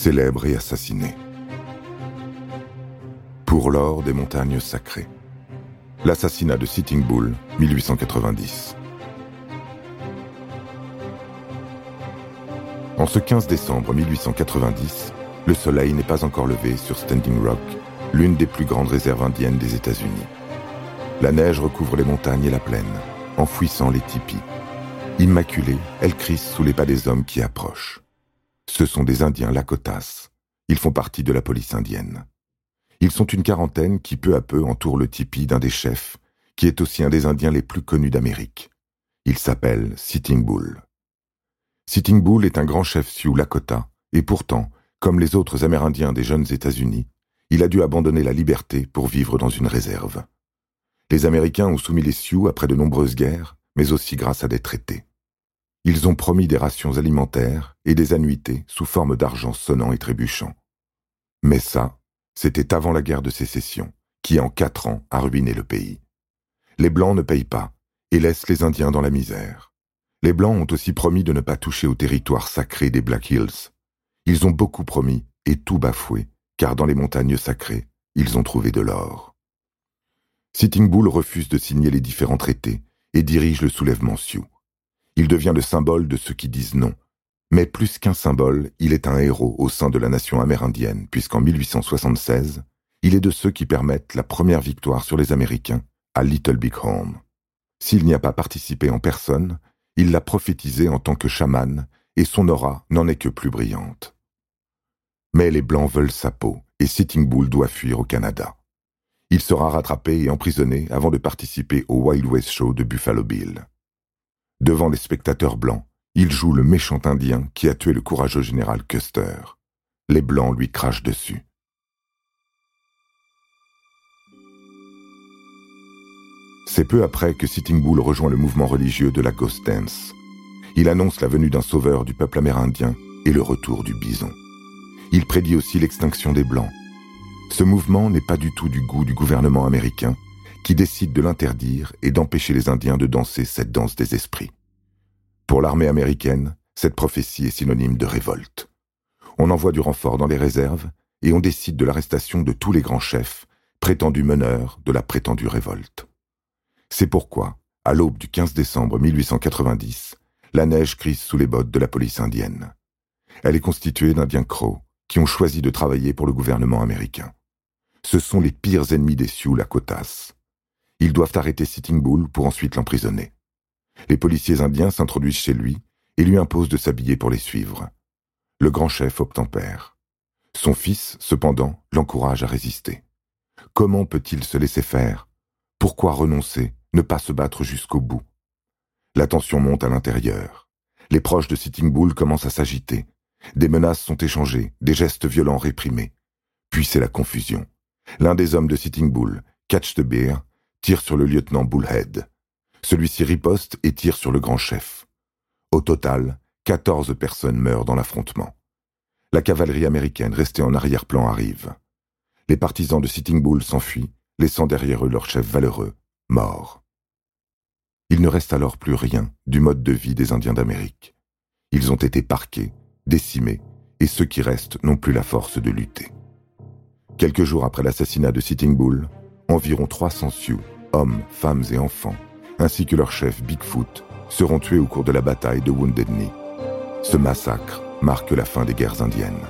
célèbre et assassiné. Pour l'or des montagnes sacrées. L'assassinat de Sitting Bull, 1890. En ce 15 décembre 1890, le soleil n'est pas encore levé sur Standing Rock, l'une des plus grandes réserves indiennes des États-Unis. La neige recouvre les montagnes et la plaine, enfouissant les tipis. Immaculée, elle crisse sous les pas des hommes qui approchent. Ce sont des Indiens Lakotas. Ils font partie de la police indienne. Ils sont une quarantaine qui peu à peu entourent le tipi d'un des chefs, qui est aussi un des Indiens les plus connus d'Amérique. Il s'appelle Sitting Bull. Sitting Bull est un grand chef Sioux Lakota, et pourtant, comme les autres Amérindiens des jeunes États-Unis, il a dû abandonner la liberté pour vivre dans une réserve. Les Américains ont soumis les Sioux après de nombreuses guerres, mais aussi grâce à des traités. Ils ont promis des rations alimentaires et des annuités sous forme d'argent sonnant et trébuchant. Mais ça, c'était avant la guerre de sécession, qui en quatre ans a ruiné le pays. Les Blancs ne payent pas et laissent les Indiens dans la misère. Les Blancs ont aussi promis de ne pas toucher au territoire sacré des Black Hills. Ils ont beaucoup promis et tout bafoué, car dans les montagnes sacrées, ils ont trouvé de l'or. Sitting Bull refuse de signer les différents traités et dirige le soulèvement Sioux. Il devient le symbole de ceux qui disent non. Mais plus qu'un symbole, il est un héros au sein de la nation amérindienne, puisqu'en 1876, il est de ceux qui permettent la première victoire sur les Américains à Little Big Horn. S'il n'y a pas participé en personne, il l'a prophétisé en tant que chaman, et son aura n'en est que plus brillante. Mais les Blancs veulent sa peau, et Sitting Bull doit fuir au Canada. Il sera rattrapé et emprisonné avant de participer au Wild West Show de Buffalo Bill. Devant les spectateurs blancs, il joue le méchant indien qui a tué le courageux général Custer. Les Blancs lui crachent dessus. C'est peu après que Sitting Bull rejoint le mouvement religieux de la Ghost Dance. Il annonce la venue d'un sauveur du peuple amérindien et le retour du bison. Il prédit aussi l'extinction des Blancs. Ce mouvement n'est pas du tout du goût du gouvernement américain, qui décide de l'interdire et d'empêcher les Indiens de danser cette danse des esprits. Pour l'armée américaine, cette prophétie est synonyme de révolte. On envoie du renfort dans les réserves et on décide de l'arrestation de tous les grands chefs, prétendus meneurs de la prétendue révolte. C'est pourquoi, à l'aube du 15 décembre 1890, la neige crisse sous les bottes de la police indienne. Elle est constituée d'Indiens Crow qui ont choisi de travailler pour le gouvernement américain. Ce sont les pires ennemis des Sioux Lakotas. Ils doivent arrêter Sitting Bull pour ensuite l'emprisonner. Les policiers indiens s'introduisent chez lui et lui imposent de s'habiller pour les suivre. Le grand chef obtempère. Son fils, cependant, l'encourage à résister. Comment peut-il se laisser faire? Pourquoi renoncer ne pas se battre jusqu'au bout? La tension monte à l'intérieur. Les proches de Sitting Bull commencent à s'agiter. Des menaces sont échangées, des gestes violents réprimés. Puis c'est la confusion. L'un des hommes de Sitting Bull, Catch the Bear, tire sur le lieutenant Bullhead. Celui-ci riposte et tire sur le grand chef. Au total, 14 personnes meurent dans l'affrontement. La cavalerie américaine restée en arrière-plan arrive. Les partisans de Sitting Bull s'enfuient, laissant derrière eux leur chef valeureux, mort. Il ne reste alors plus rien du mode de vie des Indiens d'Amérique. Ils ont été parqués, décimés, et ceux qui restent n'ont plus la force de lutter. Quelques jours après l'assassinat de Sitting Bull, environ 300 Sioux, hommes, femmes et enfants, ainsi que leur chef Bigfoot, seront tués au cours de la bataille de Wounded Knee. Ce massacre marque la fin des guerres indiennes.